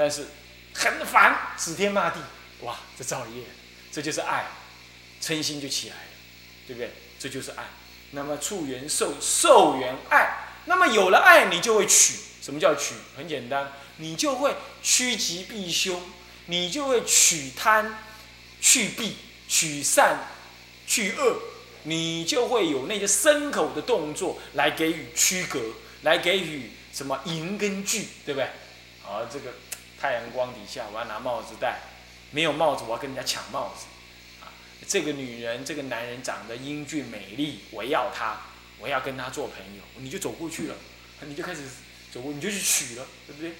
但是很烦，指天骂地，哇，这造业，这就是爱，嗔心就起来了，对不对？这就是爱。那么处缘受，受缘爱，那么有了爱，你就会取。什么叫取？很简单，你就会趋吉避凶，你就会取贪，去弊，取善，去恶，你就会有那些牲口的动作来给予区隔，来给予什么迎跟拒，对不对？好，这个太阳光底下，我要拿帽子戴，没有帽子，我要跟人家抢帽子。啊，这个女人，这个男人长得英俊美丽，我要他，我要跟他做朋友，你就走过去了，你就开始。走过你就去取了，对不对？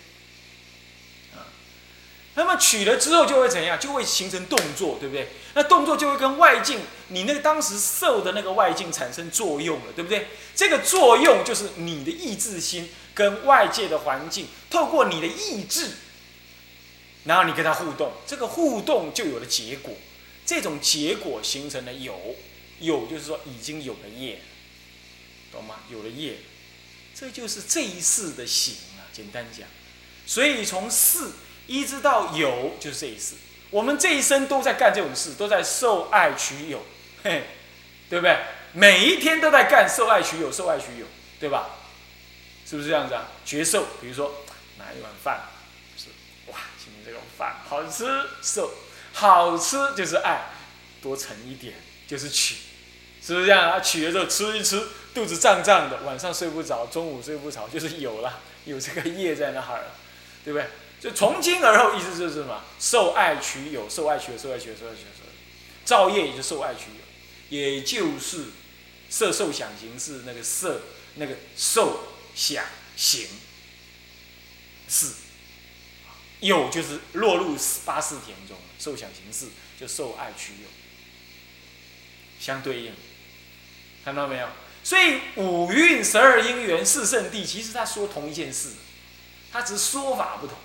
啊，那么取了之后就会怎样？就会形成动作，对不对？那动作就会跟外境，你那个当时受的那个外境产生作用了，对不对？这个作用就是你的意志心跟外界的环境，透过你的意志，然后你跟他互动，这个互动就有了结果，这种结果形成了有，有就是说已经有了业，懂吗？有了业。这就是这一世的行啊，简单讲，所以从世一直到有，就是这一世。我们这一生都在干这种事，都在受爱取有，嘿，对不对？每一天都在干受爱取有，受爱取有，对吧？是不是这样子啊？绝受，比如说拿一碗饭，饭好吃，受好吃就是爱，多盛一点就是取，是不是这样啊？取了之后吃一吃。肚子胀胀的，晚上睡不着，中午睡不着，就是有了，有这个业在那儿了，对不对？就从今而后，意思就是什么？受爱取有，受爱取有，受爱取有，受爱取有，造业也就受爱取有，也就是色受想行识那个色，那个受想行识，有就是落入八四田中，受想行识就受爱取有，相对应，看到没有？所以五蕴十二因缘四圣谛，其实他说同一件事，他只是说法不同，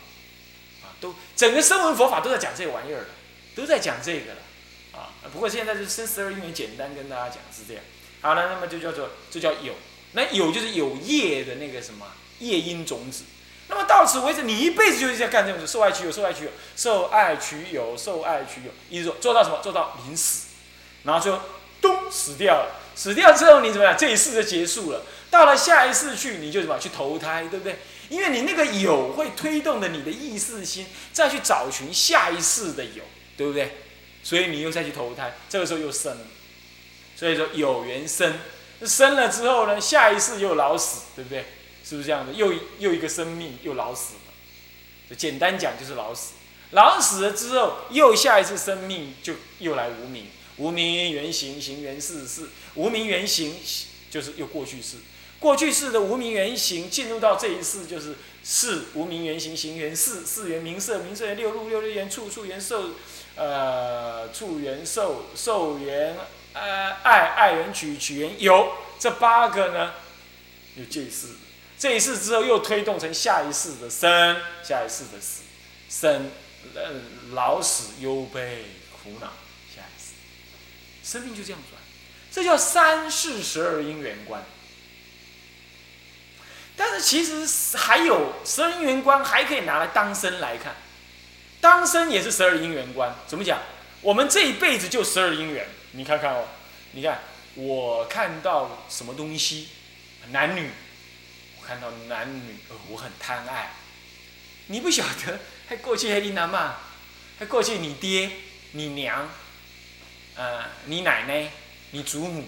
啊，都整个声闻佛法都在讲这玩意儿了，都在讲这个了，啊，不过现在就生十二因缘简单跟大家讲是这样。好了，那么就叫做这叫有，那有就是有业的那个什么业因种子。那么到此为止，你一辈子就是在干这种事，受爱取有，受爱取有，受爱取有，受爱取有，一直做做到什么？做到临死，然后就咚死掉了。死掉之后，你怎么样？这一世就结束了。到了下一世去，你就什么？去投胎，对不对？因为你那个有会推动的你的意识心，再去找寻下一世的有，对不对？所以你又再去投胎，这个时候又生了。所以说有缘生，生了之后呢，下一世又老死，对不对？是不是这样的？又又一个生命又老死了。简单讲就是老死。老死了之后，又下一次生命就又来无名。无名原形，形原事，事无名原形，就是又过去式。过去式的无名原形进入到这一世，就是事无名原形，形原事，事原名色，名色原六路，六六原处，处原受，呃，处原受，受原呃爱，爱原取，取原有。这八个呢，有这一世，这一世之后又推动成下一世的生，下一世的死，生，呃，老死忧悲苦恼。下一世生命就这样转，这叫三世十二因缘观。但是其实还有十二因缘观，还可以拿来当生来看。当生也是十二因缘观，怎么讲？我们这一辈子就十二因缘。你看看哦，你看我看到什么东西，男女，看到男女，我很贪爱。你不晓得，还过去还你男嘛，还过去你爹、你娘。呃，你奶奶，你祖母，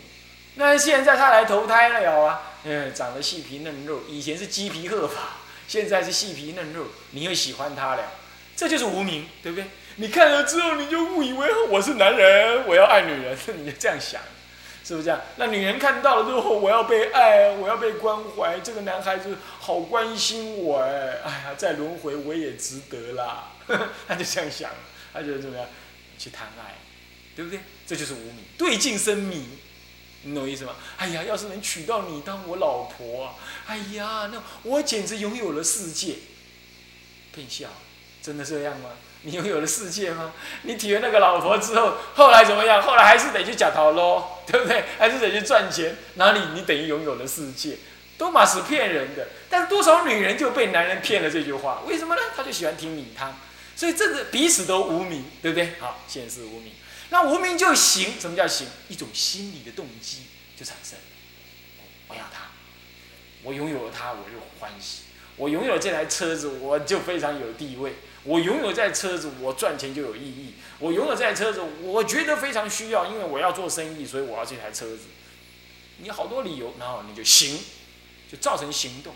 那现在他来投胎了有啊？嗯，长得细皮嫩肉，以前是鸡皮鹤发，现在是细皮嫩肉，你又喜欢他了，这就是无名，对不对？你看了之后，你就误以为我是男人，我要爱女人，你就这样想，是不是这样？那女人看到了之后，我要被爱，我要被关怀，这个男孩子好关心我哎，哎呀，再轮回我也值得啦，他就这样想，他觉得怎么样？去谈爱。对不对？这就是无名，对镜生迷，你懂意思吗？哎呀，要是能娶到你当我老婆，哎呀，那我简直拥有了世界。骗笑，真的这样吗？你拥有了世界吗？你体验那个老婆之后，后来怎么样？后来还是得去假逃喽，对不对？还是得去赚钱，哪里你等于拥有了世界？都嘛是骗人的。但多少女人就被男人骗了这句话？为什么呢？他就喜欢听米汤，所以这个彼此都无名，对不对？好，现世无名。那无名就行，什么叫行？一种心理的动机就产生了。我要他，我拥有了他，我就欢喜。我拥有了这台车子，我就非常有地位。我拥有这台车子，我赚钱就有意义。我拥有这台车子，我觉得非常需要，因为我要做生意，所以我要这台车子。你好多理由，然后你就行，就造成行动，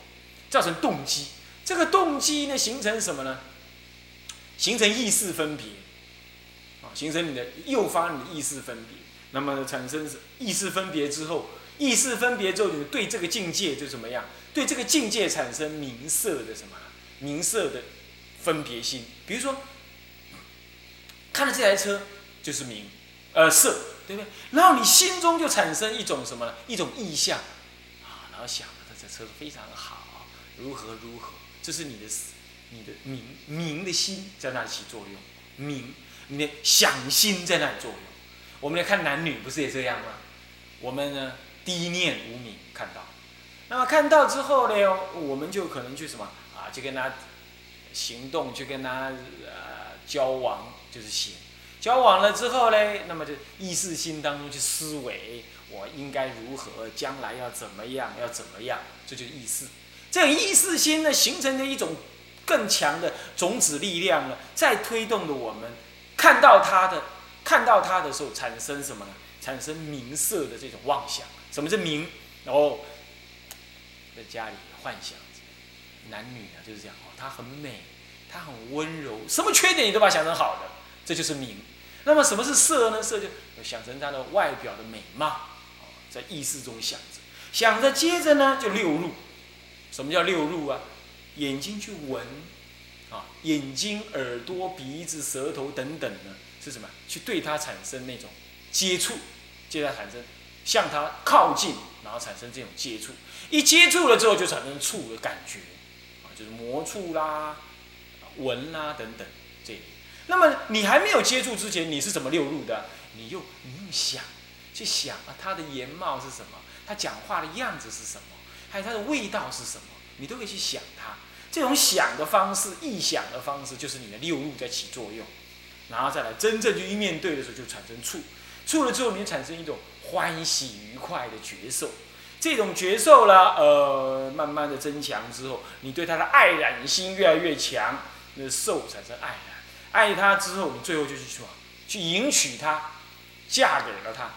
造成动机。这个动机呢，形成什么呢？形成意识分别，啊，形成你的诱发你的意识分别。那么产生意识分别之后，意识分别之后，你对这个境界就怎么样？对这个境界产生明色的什么？明色的。分别心，比如说，看了这台车就是名，呃色，对不对？然后你心中就产生一种什么呢？一种意象，啊，然后想着这车非常好，如何如何，这是你的你的名名的心在那里起作用，名，你的想心在那里作用。我们来看男女，不是也这样吗？我们呢，第一念无名看到，那么看到之后呢，我们就可能去什么啊，就跟他。行动去跟他呃交往就是行，交往了之后呢，那么就意识心当中去思维，我应该如何，将来要怎么样，要怎么样，这就是意识。这种意识心呢，形成的一种更强的种子力量呢，在推动着我们看到他的，看到他的时候产生什么呢？产生明色的这种妄想。什么是明？然后在家里幻想。男女啊就是这样哦，她很美，她很温柔，什么缺点你都把它想成好的，这就是名。那么什么是色呢？色就想成她的外表的美貌，在意识中想着，想着接着呢就六入。什么叫六入啊？眼睛去闻，啊，眼睛、耳朵、鼻子、舌头等等呢，是什么？去对它产生那种接触，接着产生向它靠近，然后产生这种接触。一接触了之后，就产生触的感觉。魔触啦、闻啦等等这，那么你还没有接触之前，你是怎么流入的？你又你用想去想啊，他的颜貌是什么？他讲话的样子是什么？还有他的味道是什么？你都可以去想他。这种想的方式、臆想的方式，就是你的六入在起作用。然后再来真正去面对的时候，就产生触，触了之后，你就产生一种欢喜愉快的觉受。这种觉受呢，呃，慢慢的增强之后，你对他的爱染心越来越强，那受产生爱染，爱他之后，你最后就去什么？去迎娶她，嫁给了他，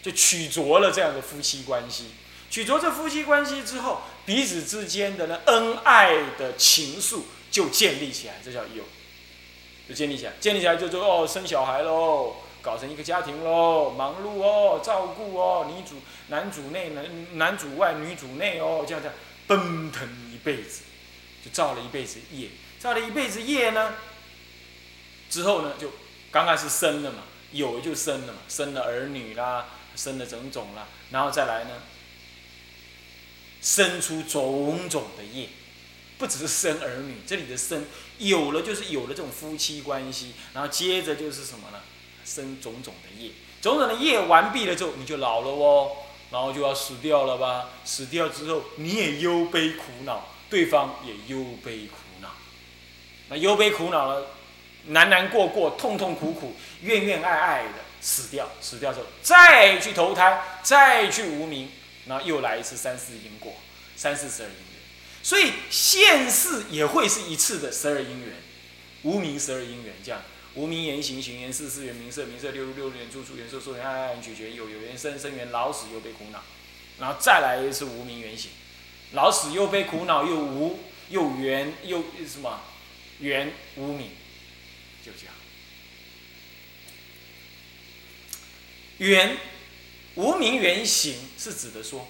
就取着了这样的夫妻关系。取着这夫妻关系之后，彼此之间的呢恩爱的情愫就建立起来，这叫有，就建立起来，建立起来就说哦，生小孩喽。搞成一个家庭喽，忙碌哦，照顾哦，女主男主内男男主外女主内哦，这样这样奔腾一辈子，就造了一辈子业，造了一辈子业呢，之后呢就刚开始生了嘛，有就生了嘛，生了儿女啦，生了种种啦，然后再来呢，生出种种的业，不只是生儿女，这里的生有了就是有了这种夫妻关系，然后接着就是什么呢？生种种的业，种种的业完毕了之后，你就老了哦，然后就要死掉了吧？死掉之后，你也忧悲苦恼，对方也忧悲苦恼。那忧悲苦恼了，难难过过，痛痛苦苦，怨怨爱爱的死掉，死掉之后再去投胎，再去无名，然后又来一次三世因果，三世十二因缘。所以现世也会是一次的十二因缘，无名十二因缘这样。无名言行，行言事，事缘名色，名色六六六缘住，住缘受，受缘爱，爱缘取决，有有缘生，生缘老死又悲苦恼，然后再来一次无名缘行，老死又悲苦恼，又无又缘又什么缘无名，就这样。缘无名缘行是指的说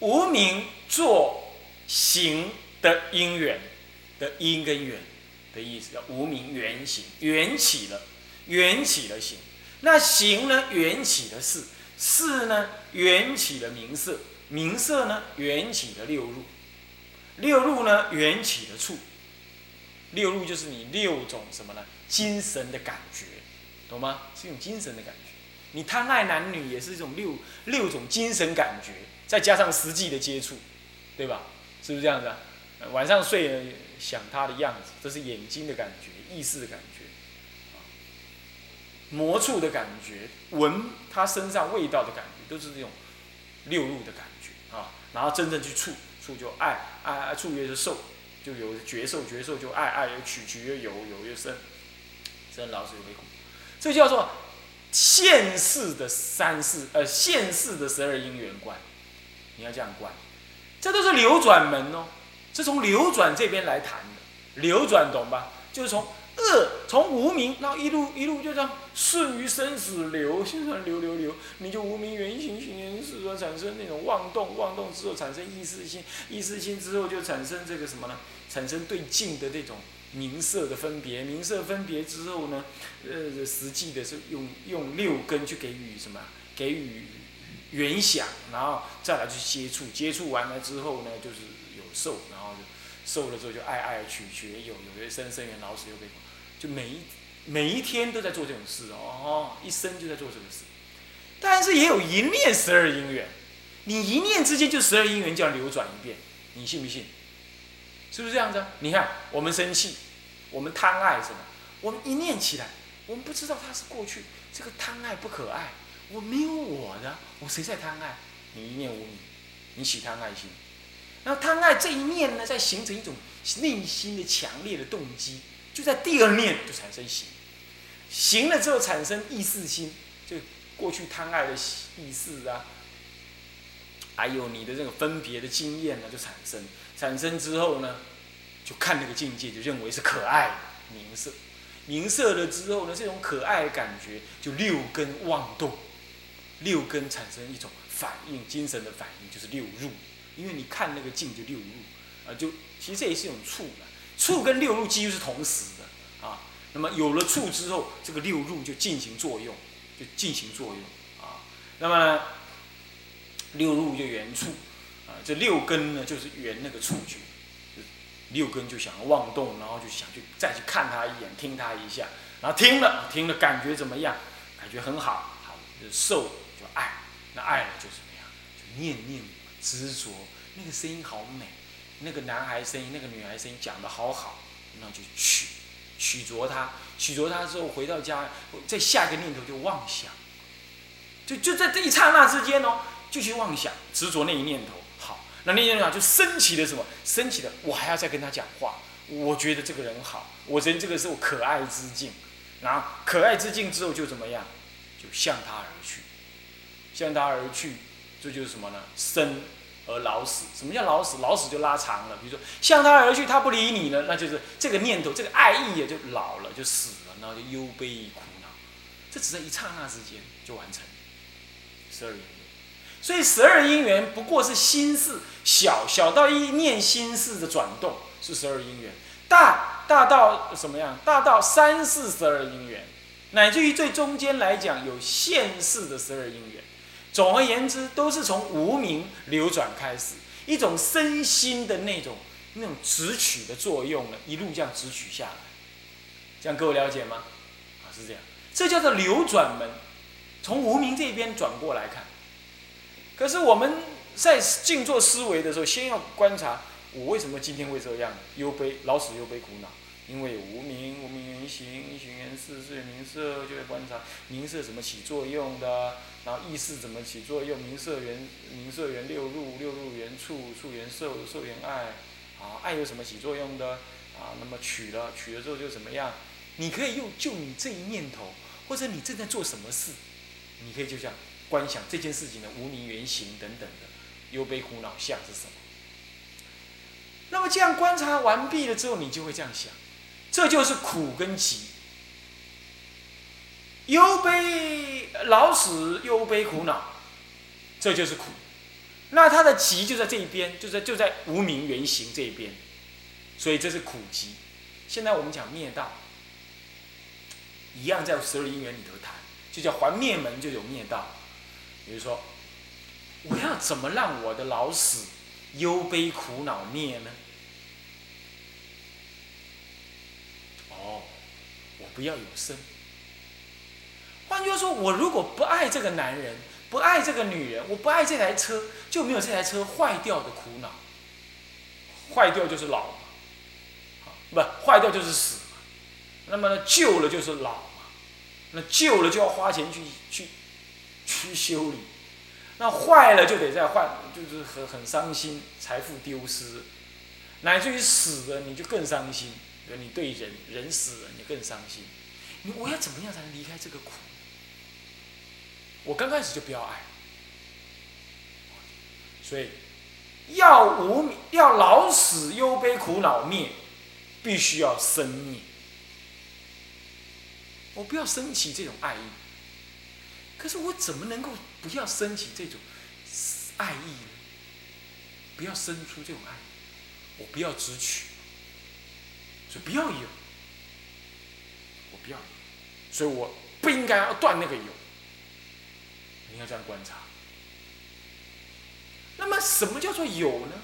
无名做行的因缘的因跟缘。的意思叫无名缘行，缘起了，缘起了行，那行呢？缘起了事，事呢？缘起了名色，名色呢？缘起了六入，六入呢？缘起的处，六入就是你六种什么呢？精神的感觉，懂吗？是一种精神的感觉。你贪爱男女也是一种六六种精神感觉，再加上实际的接触，对吧？是不是这样子啊？晚上睡了，想他的样子，这是眼睛的感觉，意识的感觉，啊魔触的感觉，闻他身上味道的感觉，都是这种六入的感觉啊。然后真正去触，触就爱，爱爱触越是受，就有觉受，觉受就爱，爱有取，取越有，有越生，生老死有悲苦，这叫做现世的三世，呃，现世的十二因缘观，你要这样观，这都是流转门哦。是从流转这边来谈的，流转懂吧？就是从恶，从无名，然后一路一路就这样顺于生死流，现在流流流，你就无名原形形缘事所产生那种妄动，妄动之后产生意识心，意识心之后就产生这个什么呢？产生对境的这种名色的分别，名色分别之后呢，呃，实际的是用用六根去给予什么？给予原想，然后再来去接触，接触完了之后呢，就是。受，然后就受了之后就爱爱取决有有些生生缘老死又被，就每一每一天都在做这种事哦，一生就在做这个事。但是也有一念十二因缘，你一念之间就十二因缘就要流转一遍，你信不信？是不是这样子？你看我们生气，我们贪爱什么？我们一念起来，我们不知道它是过去，这个贪爱不可爱，我没有我的，我谁在贪爱？你一念无名，你起贪爱心。那贪爱这一念呢，在形成一种内心的强烈的动机，就在第二念就产生行，行了之后产生意识心，就过去贪爱的意识啊，还有你的这个分别的经验呢，就产生，产生之后呢，就看那个境界，就认为是可爱的名色，名色了之后呢，这种可爱的感觉就六根妄动，六根产生一种反应，精神的反应就是六入。因为你看那个境就六入，啊，就其实这也是一种触的，触跟六入几乎是同时的啊。那么有了触之后，这个六入就进行作用，就进行作用啊。那么六入就缘触，啊，这六根呢就是缘那个触觉，六根就想要妄动，然后就想去再去看他一眼，听他一下，然后听了听了感觉怎么样？感觉很好，好就受就爱，那爱了就怎么样？就念念。执着，那个声音好美，那个男孩声音，那个女孩声音讲的好好，那就取，取着它，取着它之后回到家，再下一个念头就妄想，就就在这一刹那之间哦，就去妄想，执着那一念头，好，那那念头就升起了什么？升起了，我还要再跟他讲话，我觉得这个人好，我觉得这个是我可爱之境，然后可爱之境之后就怎么样？就向他而去，向他而去。这就是什么呢？生而老死。什么叫老死？老死就拉长了。比如说向他而去，他不理你了，那就是这个念头，这个爱意也就老了，就死了，然后就忧悲苦恼。这只在一刹那之间就完成十二因缘。所以十二因缘不过是心事小，小到一念心事的转动是十二因缘，大大到什么样？大到三世十二因缘，乃至于最中间来讲有现世的十二因缘。总而言之，都是从无名流转开始，一种身心的那种那种直取的作用呢，一路这样直取下来，这样各位了解吗？啊，是这样，这叫做流转门，从无名这边转过来看。可是我们在静坐思维的时候，先要观察我为什么今天会这样，忧悲、老死、忧悲、苦恼。因为无名，无名原形，形原事，事缘名色，就会观察名色怎么起作用的，然后意识怎么起作用，名色缘，名色缘六入，六入缘处，处缘受，受缘爱，啊，爱有什么起作用的？啊，那么取了，取了之后就怎么样？你可以用就你这一念头，或者你正在做什么事，你可以就像观想这件事情的无名原形等等的忧悲苦恼相是什么？那么这样观察完毕了之后，你就会这样想。这就是苦跟集，忧悲老死，忧悲苦恼，这就是苦。那它的集就在这一边，就在就在无名原形这一边，所以这是苦集。现在我们讲灭道，一样在十二因缘里头谈，就叫还灭门就有灭道。比如说，我要怎么让我的老死、忧悲苦恼灭呢？哦，我不要有生。换句话说，我如果不爱这个男人，不爱这个女人，我不爱这台车，就没有这台车坏掉的苦恼。坏掉就是老嘛，不坏掉就是死嘛。那么呢，旧了就是老嘛，那旧了就要花钱去去去修理，那坏了就得再换，就是很很伤心，财富丢失，乃至于死了你就更伤心，你对人人死了你更伤心，你我要怎么样才能离开这个苦？我刚开始就不要爱，所以要无要老死忧悲苦恼灭，必须要生灭。我不要升起这种爱意，可是我怎么能够不要升起这种爱意呢？不要生出这种爱，我不要直取，所以不要有，我不要有，所以我不应该要断那个有。你要这样观察。那么什么叫做有呢？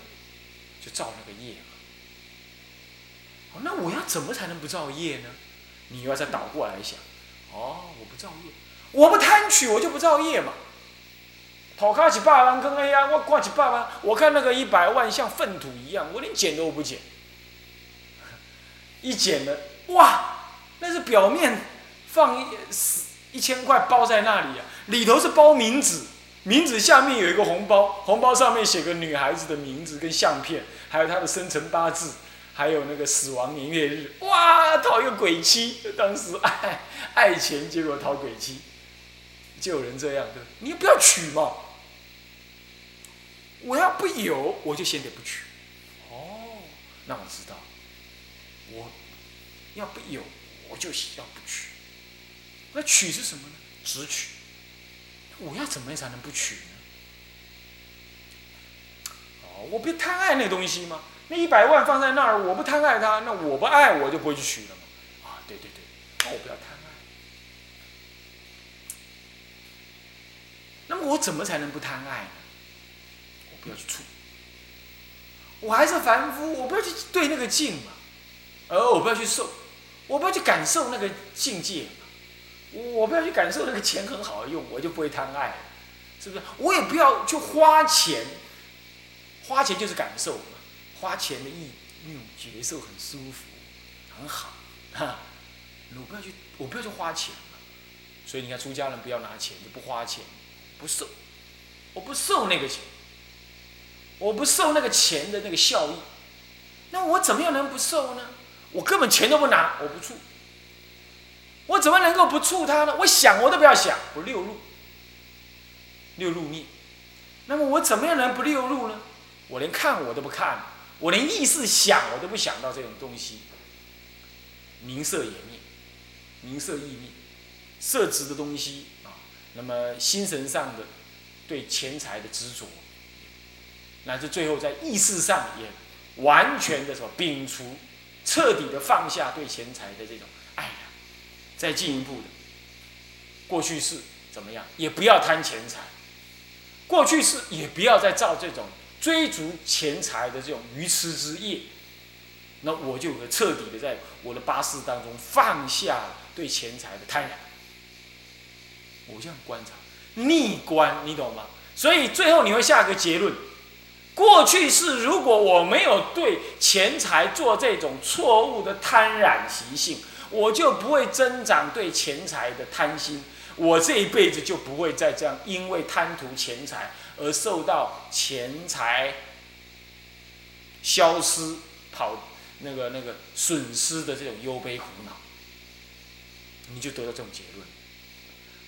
就造那个业嘛。好，那我要怎么才能不造业呢？你要再倒过来想，哦，我不造业，我不贪取，我就不造业嘛。跑开几百万跟 A 呀，我挂几百万，我看那个一百万像粪土一样，我连捡都不捡。一捡了，哇，那是表面放一一千块包在那里啊，里头是包冥纸，冥纸下面有一个红包，红包上面写个女孩子的名字跟相片，还有她的生辰八字。还有那个死亡年月日，哇，讨一个鬼妻！当时爱爱钱，结果讨鬼妻，就有人这样的，你不要娶嘛。我要不有，我就先得不娶。哦，那我知道，我要不有，我就要不取。那取是什么呢？只取。我要怎么样才能不取呢？哦，我不贪爱那东西吗？那一百万放在那儿，我不贪爱它，那我不爱我就不会去取了嘛。啊，对对对，那我不要贪爱。那么我怎么才能不贪爱呢？我不要去触。我还是凡夫，我不要去对那个境嘛，而我不要去受，我不要去感受那个境界。我不要去感受那个钱很好用，我就不会贪爱，是不是？我也不要去花钱，花钱就是感受嘛。花钱的意那种觉受很舒服，很好，哈！我不要去，我不要去花钱嘛。所以你看，出家人不要拿钱，就不花钱，不受，我不受那个钱，我不受那个钱的那个效益。那我怎么样能不受呢？我根本钱都不拿，我不触。我怎么能够不触他呢？我想我都不要想，我六入，六入灭。那么我怎么样能不六入呢？我连看我都不看。我连意识想我都不想到这种东西，名色也灭，名色意灭，色执的东西啊，那么心神上的对钱财的执着，乃至最后在意识上也完全的什么摒除，彻底的放下对钱财的这种爱呀，再进一步的，过去式怎么样，也不要贪钱财，过去式也不要再造这种。追逐钱财的这种愚痴之业，那我就彻底的在我的八识当中放下对钱财的贪婪。我这样观察，逆观，你懂吗？所以最后你会下个结论：过去是如果我没有对钱财做这种错误的贪婪习性，我就不会增长对钱财的贪心，我这一辈子就不会再这样，因为贪图钱财。而受到钱财消失、跑那个那个损失的这种忧悲苦恼，你就得到这种结论。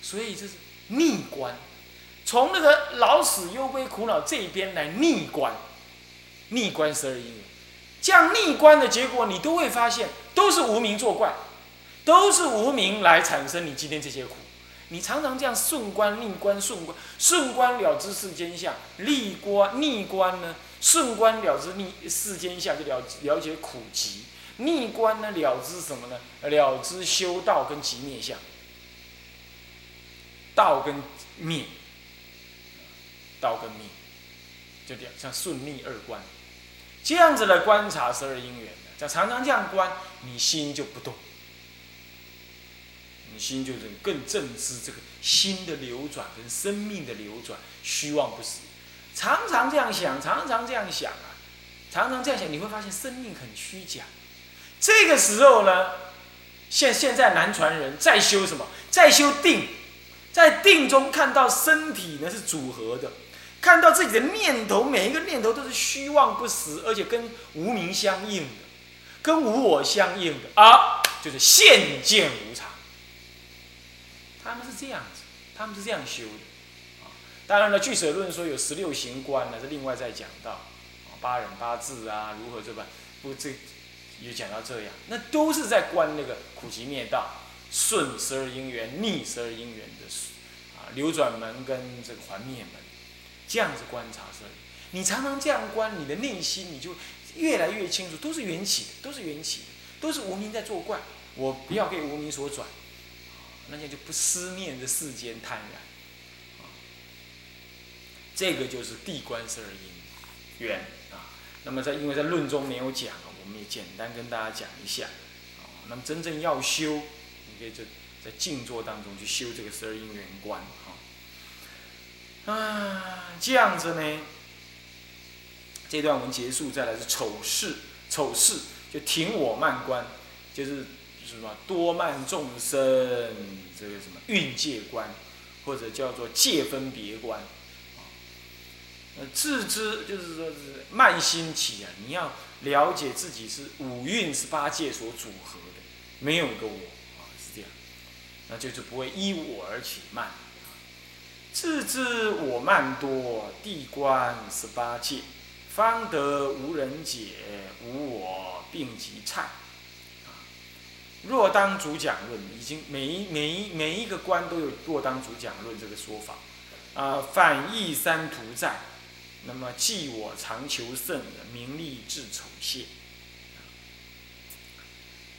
所以这是逆观，从那个老死忧悲苦恼这一边来逆观，逆观十二因缘，这样逆观的结果，你都会发现都是无名作怪，都是无名来产生你今天这些苦。你常常这样顺观逆观顺观顺观了知世间相，逆观逆观呢？顺观了知逆世间相，就了了解苦集；逆观呢，了知什么呢？了知修道跟极灭相，道跟灭，道跟命，就这样像顺逆二观，这样子来观察十二因缘的，常常这样观，你心就不动。你心就是更正知这个心的流转跟生命的流转，虚妄不实，常常这样想，常常这样想啊，常常这样想，你会发现生命很虚假。这个时候呢，现现在南传人在修什么？在修定，在定中看到身体呢是组合的，看到自己的念头，每一个念头都是虚妄不实，而且跟无名相应的，跟无我相应的啊，就是现见无常。他们是这样子，他们是这样修的啊。当然了，据舍论说有十六行观呢，是另外再讲到。八忍八字啊，如何这般？不，这也讲到这样，那都是在观那个苦集灭道，顺十二因缘，逆十二因缘的啊流转门跟这个还灭门，这样子观察这里，你常常这样观，你的内心你就越来越清楚，都是缘起的，都是缘起的，都是无名在作怪。我不要被无名所转，那样就不思念这世间贪然。这个就是地观十二因缘啊。那么在因为在论中没有讲，我们也简单跟大家讲一下。啊，那么真正要修，你可以就在静坐当中去修这个十二因缘观。啊，这样子呢，这段文结束，再来是丑事，丑事就停我慢观，就是什么多慢众生这个什么运界观，或者叫做界分别观。呃，自知就是说是慢心起啊！你要了解自己是五蕴十八界所组合的，没有一个我啊，是这样，那就是不会依我而起慢。自知我慢多，地观十八界，方得无人解，无我病即忏。若当主讲论，已经每一每一每一个关都有若当主讲论这个说法啊，反义三途在。那么，既我常求胜名利至丑谢，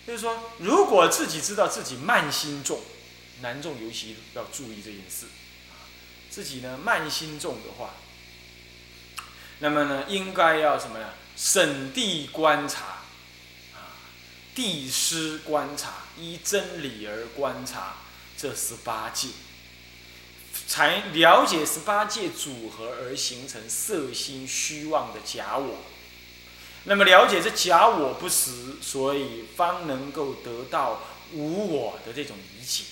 就是说，如果自己知道自己慢心重，男众尤其要注意这件事，自己呢慢心重的话，那么呢，应该要什么呢？审地观察，啊，地师观察，依真理而观察这十八界。才了解十八界组合而形成色心虚妄的假我，那么了解这假我不实，所以方能够得到无我的这种理解。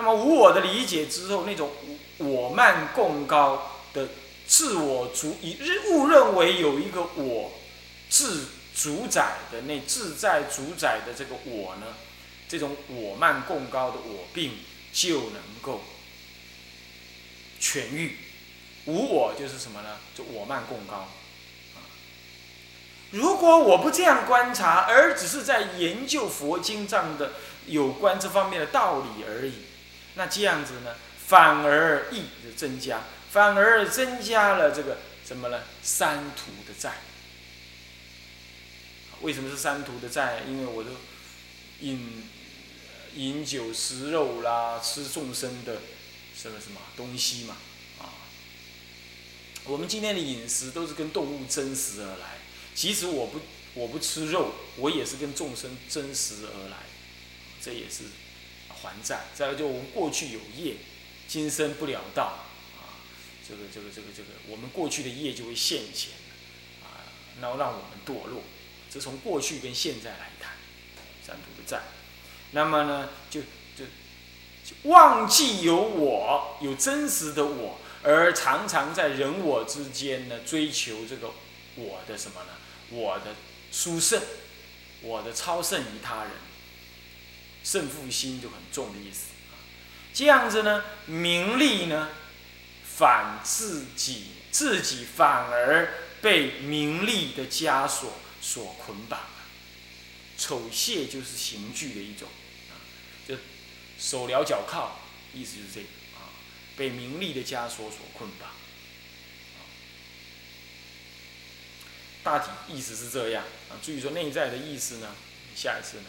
那么无我的理解之后，那种我慢共高的自我主以误认为有一个我自主宰的那自在主宰的这个我呢，这种我慢共高的我病就能够。痊愈，无我就是什么呢？就我慢共高。如果我不这样观察，而只是在研究佛经上的有关这方面的道理而已，那这样子呢，反而益的增加，反而增加了这个什么呢？三途的债。为什么是三途的债？因为我都饮饮酒食肉啦，吃众生的。什么什么东西嘛，啊，我们今天的饮食都是跟动物真实而来。即使我不我不吃肉，我也是跟众生真实而来，这也是还债。再有就我们过去有业，今生不了道，啊，这个这个这个这个，我们过去的业就会现前，啊，然后让我们堕落。这从过去跟现在来谈，三途的债。那么呢，就就。忘记有我，有真实的我，而常常在人我之间呢追求这个我的什么呢？我的殊胜，我的超胜于他人，胜负心就很重的意思啊。这样子呢，名利呢，反自己，自己反而被名利的枷锁所捆绑了。丑亵就是刑具的一种啊，就。手镣脚铐，意思就是这个啊，被名利的枷锁所捆绑。大体意思是这样啊。至于说内在的意思呢，下一次呢，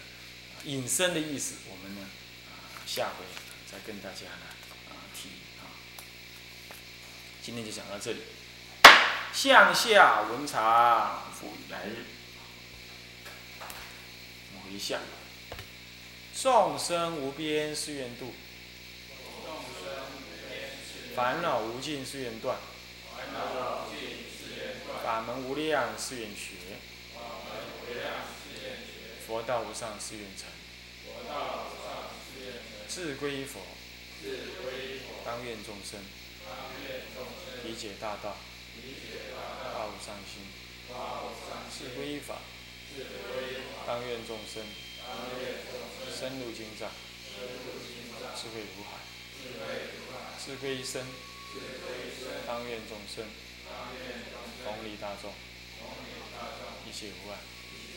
隐身的意思，我们呢啊下回再跟大家呢啊提啊。今天就讲到这里。向下文长，复于来日。回下。众生无边誓愿度，烦恼无尽誓愿断，法门无量誓愿学，佛道无上誓愿成。自归佛，当愿众生理解大道，大无上心。自归法，当愿众生深入经藏，智慧如海。自归身，当愿众生同理大众，一切无碍。